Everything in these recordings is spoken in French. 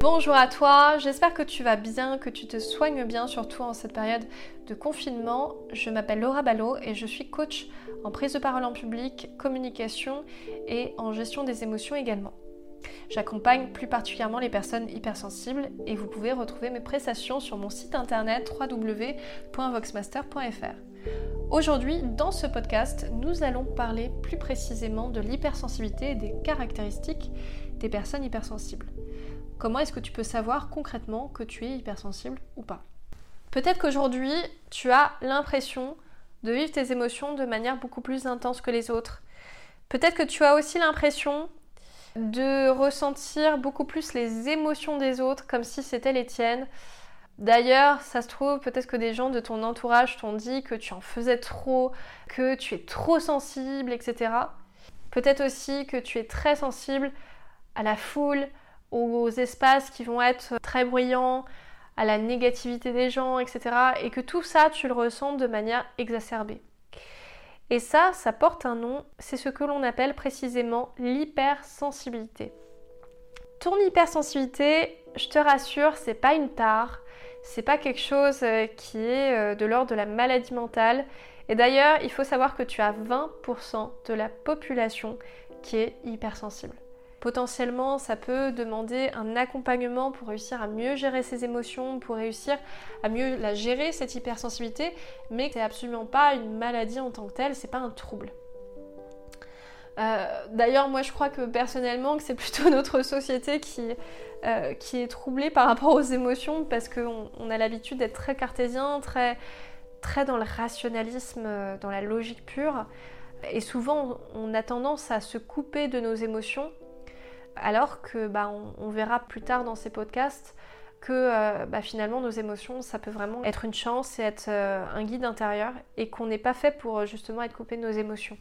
Bonjour à toi, j'espère que tu vas bien, que tu te soignes bien, surtout en cette période de confinement. Je m'appelle Laura Ballot et je suis coach en prise de parole en public, communication et en gestion des émotions également. J'accompagne plus particulièrement les personnes hypersensibles et vous pouvez retrouver mes prestations sur mon site internet www.voxmaster.fr. Aujourd'hui, dans ce podcast, nous allons parler plus précisément de l'hypersensibilité et des caractéristiques des personnes hypersensibles. Comment est-ce que tu peux savoir concrètement que tu es hypersensible ou pas Peut-être qu'aujourd'hui, tu as l'impression de vivre tes émotions de manière beaucoup plus intense que les autres. Peut-être que tu as aussi l'impression de ressentir beaucoup plus les émotions des autres comme si c'était les tiennes. D'ailleurs, ça se trouve, peut-être que des gens de ton entourage t'ont dit que tu en faisais trop, que tu es trop sensible, etc. Peut-être aussi que tu es très sensible à la foule, aux espaces qui vont être très bruyants, à la négativité des gens, etc. Et que tout ça, tu le ressens de manière exacerbée. Et ça, ça porte un nom, c'est ce que l'on appelle précisément l'hypersensibilité. Ton hypersensibilité, je te rassure, c'est pas une tare, c'est pas quelque chose euh, qui est euh, de l'ordre de la maladie mentale. Et d'ailleurs, il faut savoir que tu as 20% de la population qui est hypersensible. Potentiellement, ça peut demander un accompagnement pour réussir à mieux gérer ses émotions, pour réussir à mieux la gérer, cette hypersensibilité, mais c'est absolument pas une maladie en tant que telle, c'est pas un trouble. Euh, d'ailleurs, moi je crois que personnellement, que c'est plutôt notre société qui, euh, qui est troublée par rapport aux émotions parce qu'on on a l'habitude d'être très cartésien, très, très dans le rationalisme, euh, dans la logique pure. Et souvent, on a tendance à se couper de nos émotions alors que bah, on, verra plus tard dans ces podcasts que euh, bah, finalement nos émotions, ça peut vraiment être une chance et être euh, un guide intérieur et qu'on n'est pas fait pour euh, justement être coupé de nos émotions.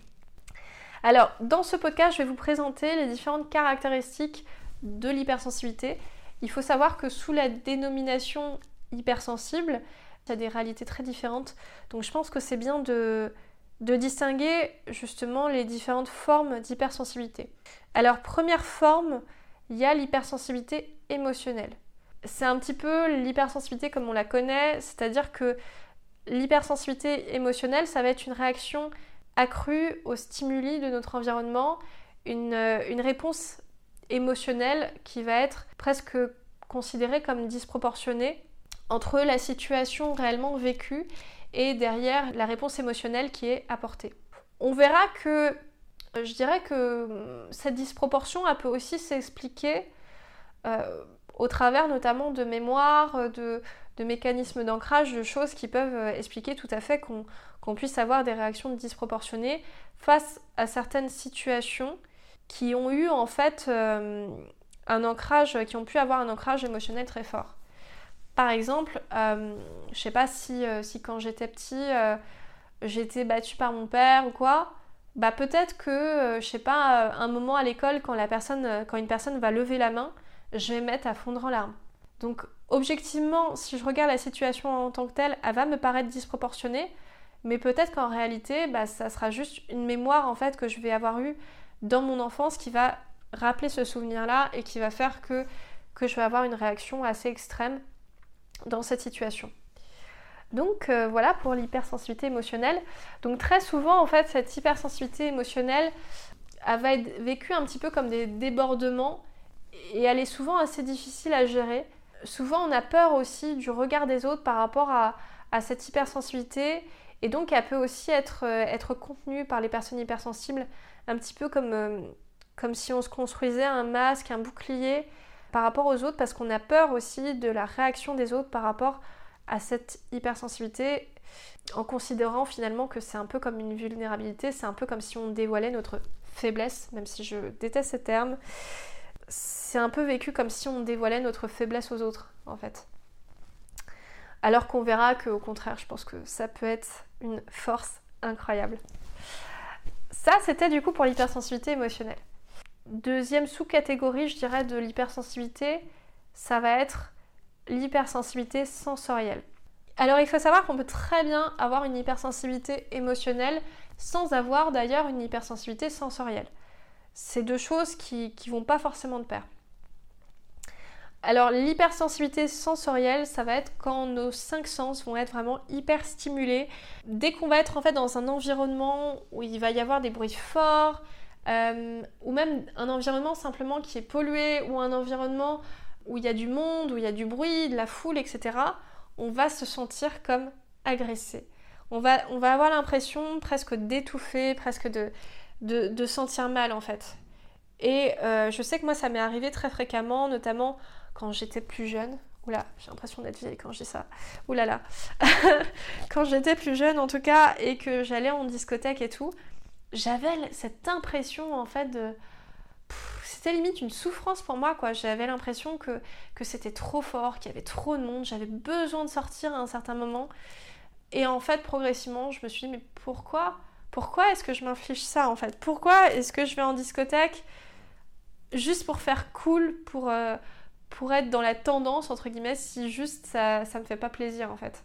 Alors, dans ce podcast, je vais vous présenter les différentes caractéristiques de l'hypersensibilité. Il faut savoir que sous la dénomination hypersensible, il y a des réalités très différentes. Donc je pense que c'est bien de, de distinguer justement les différentes formes d'hypersensibilité. Alors première forme, il y a l'hypersensibilité émotionnelle. C'est un petit peu l'hypersensibilité comme on la connaît, c'est-à-dire que l'hypersensibilité émotionnelle, ça va être une réaction accrue aux stimuli de notre environnement, une, une réponse émotionnelle qui va être presque considérée comme disproportionnée entre la situation réellement vécue et derrière la réponse émotionnelle qui est apportée. On verra que je dirais que hum, cette disproportion elle peut aussi s'expliquer euh, au travers notamment de mémoires, de, mécanismes d'ancrage, de choses qui peuvent euh, expliquer tout à fait qu'on puisse avoir des réactions disproportionnées face à certaines situations qui ont eu en fait euh, un ancrage, qui ont pu avoir un ancrage émotionnel très fort. Par exemple, euh, je sais pas si, euh, quand j'étais petit, euh, j'étais battue par mon père ou quoi. Bah peut-être que, je sais pas, un moment à l'école, quand, une personne va lever la main, je vais mettre à fondre en larmes. Donc objectivement, si je regarde la situation en tant que telle, elle va me paraître disproportionnée, mais peut-être qu'en réalité, bah, ça sera juste une mémoire en fait que je vais avoir eue dans mon enfance qui va rappeler ce souvenir-là et qui va faire que je vais avoir une réaction assez extrême dans cette situation. Donc euh, voilà pour l'hypersensibilité émotionnelle. Donc très souvent en fait cette hypersensibilité émotionnelle elle va être vécue un petit peu comme des débordements et elle est souvent assez difficile à gérer. Souvent on a peur aussi du regard des autres par rapport à, cette hypersensibilité et donc elle peut aussi être, euh, être contenue par les personnes hypersensibles un petit peu comme, euh, comme si on se construisait un masque, un bouclier par rapport aux autres parce qu'on a peur aussi de la réaction des autres par rapport à cette hypersensibilité en considérant finalement que c'est un peu comme une vulnérabilité, c'est un peu comme si on dévoilait notre faiblesse, même si je déteste ce terme. C'est un peu vécu comme si on dévoilait notre faiblesse aux autres, en fait. Alors qu'on verra qu'au contraire, je pense que ça peut être une force incroyable. Ça, c'était du coup pour l'hypersensibilité émotionnelle. Deuxième sous-catégorie, je dirais, de l'hypersensibilité, ça va être l'hypersensibilité sensorielle. Alors il faut savoir qu'on peut très bien avoir une hypersensibilité émotionnelle sans avoir d'ailleurs une hypersensibilité sensorielle. C'est deux choses qui ne vont pas forcément de pair. Alors l'hypersensibilité sensorielle, ça va être quand nos cinq sens vont être vraiment hyper stimulés. Dès qu'on va être en fait dans un environnement où il va y avoir des bruits forts, euh, ou même un environnement simplement qui est pollué, ou un environnement où il y a du monde, où il y a du bruit, de la foule, etc., on va se sentir comme agressé. On va, on va avoir l'impression presque d'étouffer, presque de, de, sentir mal en fait. Et euh, je sais que moi ça m'est arrivé très fréquemment, notamment quand j'étais plus jeune. Oula, j'ai l'impression d'être vieille quand je dis ça. Oula là. quand j'étais plus jeune en tout cas et que j'allais en discothèque et tout, j'avais cette impression en fait de c'était limite une souffrance pour moi quoi. J'avais l'impression que, c'était trop fort, qu'il y avait trop de monde, j'avais besoin de sortir à un certain moment. Et en fait, progressivement, je me suis dit mais pourquoi Pourquoi est-ce que je m'inflige ça en fait? Pourquoi est-ce que je vais en discothèque juste pour faire cool, pour, euh, pour être dans la tendance entre guillemets, si juste ça, ça me fait pas plaisir en fait?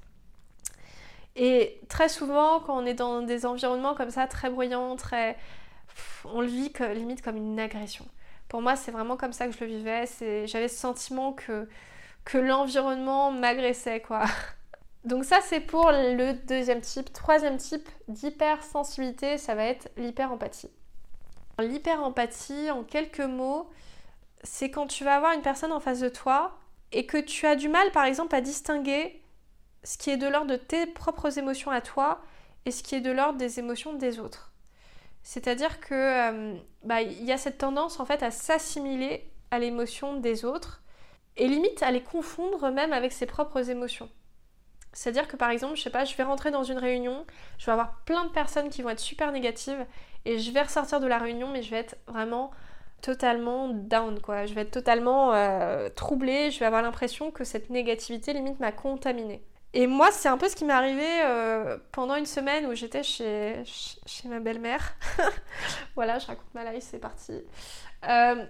Et très souvent, quand on est dans des environnements comme ça, très bruyants, très... on le vit limite comme une agression. Pour moi, c'est vraiment comme ça que je le vivais. J'avais ce sentiment que, que l'environnement m'agressait, quoi. Donc ça, c'est pour le deuxième type. Troisième type d'hypersensibilité, ça va être l'hyperempathie. L'hyperempathie, en quelques mots, c'est quand tu vas avoir une personne en face de toi et que tu as du mal, par exemple, à distinguer ce qui est de l'ordre de tes propres émotions à toi et ce qui est de l'ordre des émotions des autres. C'est-à-dire que euh, bah, y a cette tendance en fait à s'assimiler à l'émotion des autres et limite à les confondre même avec ses propres émotions. C'est-à-dire que par exemple, je sais pas, je vais rentrer dans une réunion, je vais avoir plein de personnes qui vont être super négatives et je vais ressortir de la réunion mais je vais être vraiment totalement down quoi. Je vais être totalement euh, troublée, je vais avoir l'impression que cette négativité limite m'a contaminée. Et moi, c'est un peu ce qui m'est arrivé euh, pendant une semaine où j'étais chez, chez ma belle-mère. voilà, je raconte ma life, c'est parti. Euh,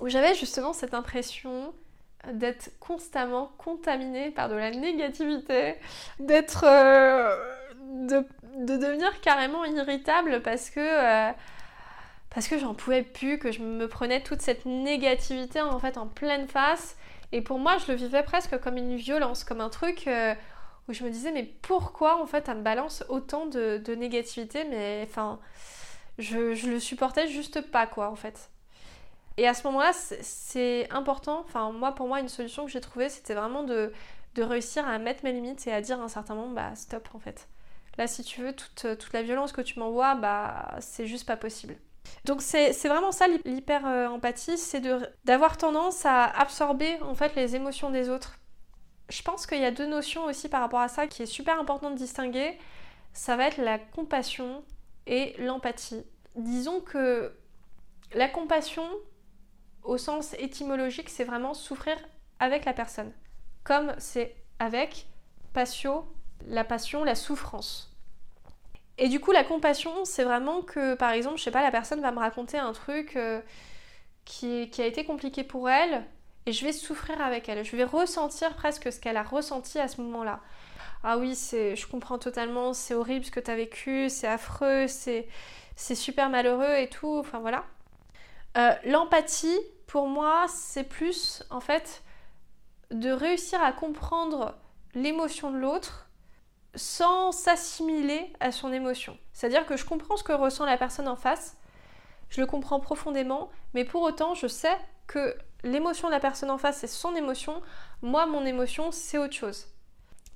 où j'avais justement cette impression d'être constamment contaminée par de la négativité, d'être. Euh, de, de, devenir carrément irritable parce que. parce que j'en pouvais plus, que je me prenais toute cette négativité en fait en pleine face et pour moi, je le vivais presque comme une violence, comme un truc euh, où je me disais, mais pourquoi en fait, elle me balance autant de, négativité Mais enfin, je, je le supportais juste pas, quoi, en fait. Et à ce moment-là, c'est important, enfin, moi, pour moi, une solution que j'ai trouvée, c'était vraiment de, de réussir à mettre mes limites et à dire à un certain moment, bah, stop, en fait. Là, si tu veux, toute, toute la violence que tu m'envoies, bah, c'est juste pas possible. Donc c'est vraiment ça l'hyper-empathie, c'est d'avoir tendance à absorber en fait les émotions des autres. Je pense qu'il y a deux notions aussi par rapport à ça qui est super important de distinguer. Ça va être la compassion et l'empathie. Disons que la compassion, au sens étymologique, c'est vraiment souffrir avec la personne. Comme c'est avec patio, la passion, la souffrance. Et du coup, la compassion, c'est vraiment que, par exemple, je sais pas, la personne va me raconter un truc euh, qui, a été compliqué pour elle, et je vais souffrir avec elle. Je vais ressentir presque ce qu'elle a ressenti à ce moment-là. Ah oui, je comprends totalement, c'est horrible ce que tu as vécu, c'est affreux, c'est, c'est super malheureux et tout, enfin voilà. Euh, l'empathie, pour moi, c'est plus, en fait, de réussir à comprendre l'émotion de l'autre sans s'assimiler à son émotion. C'est-à-dire que je comprends ce que ressent la personne en face, je le comprends profondément, mais pour autant, je sais que l'émotion de la personne en face, c'est son émotion, moi, mon émotion, c'est autre chose.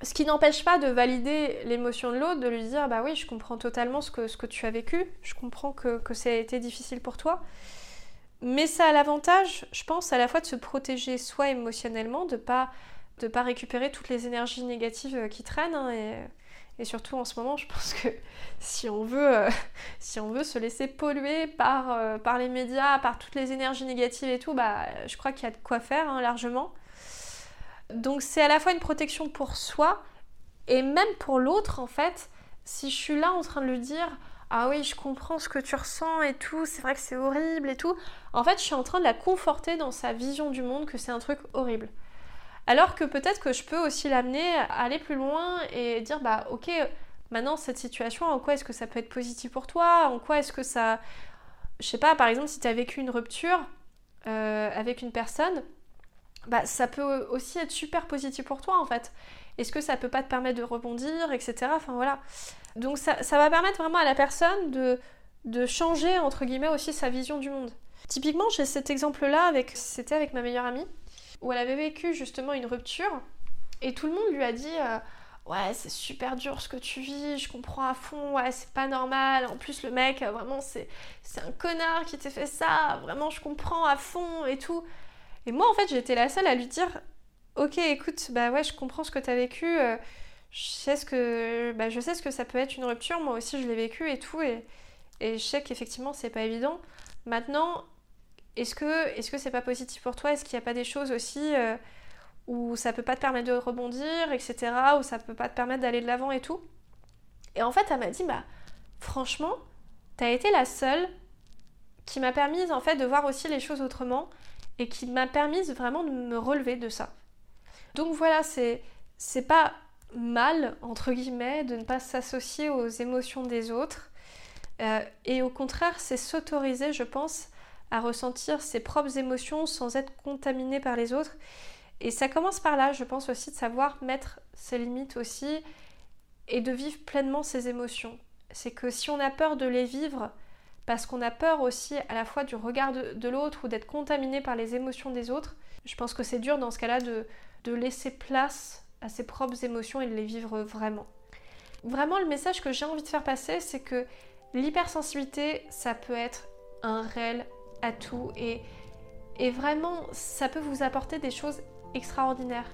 Ce qui n'empêche pas de valider l'émotion de l'autre, de lui dire bah oui, je comprends totalement ce que, ce que tu as vécu, je comprends que, que ça a été difficile pour toi. Mais ça a l'avantage, je pense, à la fois de se protéger soi émotionnellement, de pas de pas récupérer toutes les énergies négatives euh, qui traînent. Hein, et, surtout en ce moment, je pense que si on veut, euh, si on veut se laisser polluer par, euh, par les médias, par toutes les énergies négatives et tout, bah, je crois qu'il y a de quoi faire hein, largement. Donc c'est à la fois une protection pour soi et même pour l'autre en fait. Si je suis là en train de lui dire ah oui, je comprends ce que tu ressens et tout, c'est vrai que c'est horrible et tout. En fait, je suis en train de la conforter dans sa vision du monde que c'est un truc horrible. Alors que peut-être que je peux aussi l'amener à aller plus loin et dire bah ok, maintenant cette situation, en quoi est-ce que ça peut être positif pour toi? En quoi est-ce que ça... Je sais pas, par exemple, si tu as vécu une rupture euh, avec une personne, bah, ça peut aussi être super positif pour toi en fait. Est-ce que ça peut pas te permettre de rebondir, etc. Enfin voilà. Donc ça, va permettre vraiment à la personne de, de changer entre guillemets aussi sa vision du monde. Typiquement, j'ai cet exemple-là avec, c'était avec ma meilleure amie, où elle avait vécu justement une rupture, et tout le monde lui a dit, euh, ouais, c'est super dur ce que tu vis, je comprends à fond, ouais, c'est pas normal. En plus, le mec, euh, vraiment, c'est, c'est un connard qui t'a fait ça, vraiment, je comprends à fond et tout. Et moi, en fait, j'étais la seule à lui dire, ok, écoute, bah ouais, je comprends ce que t'as vécu, euh, je, sais ce que, bah, je sais ce que ça peut être une rupture, moi aussi, je l'ai vécu et tout, et, et je sais qu'effectivement, c'est pas évident. Maintenant, est-ce que est-ce que c'est pas positif pour toi? Est-ce qu'il n'y a pas des choses aussi euh, où ça peut pas te permettre de rebondir, etc. Où ça peut pas te permettre d'aller de l'avant et tout? Et en fait, elle m'a dit, bah franchement, t'as été la seule qui m'a permise en fait de voir aussi les choses autrement et qui m'a permise vraiment de me relever de ça. Donc voilà, c'est c'est pas mal entre guillemets de ne pas s'associer aux émotions des autres euh, et au contraire, c'est s'autoriser, je pense, à ressentir ses propres émotions sans être contaminé par les autres. Et ça commence par là, je pense aussi, de savoir mettre ses limites aussi et de vivre pleinement ses émotions. C'est que si on a peur de les vivre, parce qu'on a peur aussi à la fois du regard de, l'autre ou d'être contaminé par les émotions des autres, je pense que c'est dur dans ce cas-là de, de laisser place à ses propres émotions et de les vivre vraiment. Vraiment, le message que j'ai envie de faire passer, c'est que l'hypersensibilité, ça peut être un réel atout et, et vraiment, ça peut vous apporter des choses extraordinaires.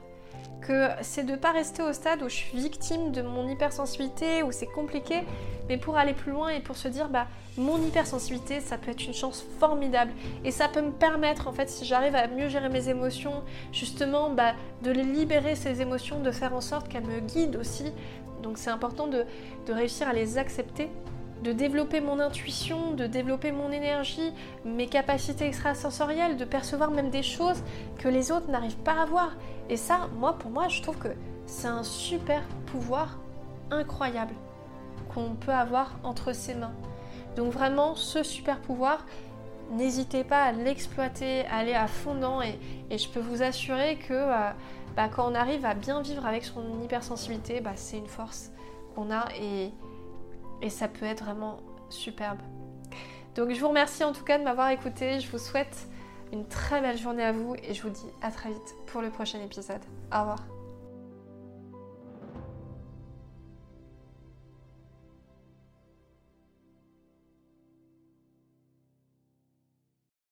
Que c'est de pas rester au stade où je suis victime de mon hypersensibilité, où c'est compliqué, mais pour aller plus loin et pour se dire, bah, mon hypersensibilité, ça peut être une chance formidable. Et ça peut me permettre, en fait, si j'arrive à mieux gérer mes émotions, justement, bah, de les libérer, ces émotions, de faire en sorte qu'elles me guident aussi. Donc c'est important de, de réussir à les accepter de développer mon intuition, de développer mon énergie, mes capacités extrasensorielles, de percevoir même des choses que les autres n'arrivent pas à voir. Et ça, moi, pour moi, je trouve que c'est un super pouvoir incroyable qu'on peut avoir entre ses mains. Donc vraiment, ce super pouvoir, n'hésitez pas à l'exploiter, à aller à fond dedans et, je peux vous assurer que euh, bah, quand on arrive à bien vivre avec son hypersensibilité, bah, c'est une force qu'on a et ça peut être vraiment superbe. Donc je vous remercie en tout cas de m'avoir écouté, je vous souhaite une très belle journée à vous et je vous dis à très vite pour le prochain épisode. Au revoir.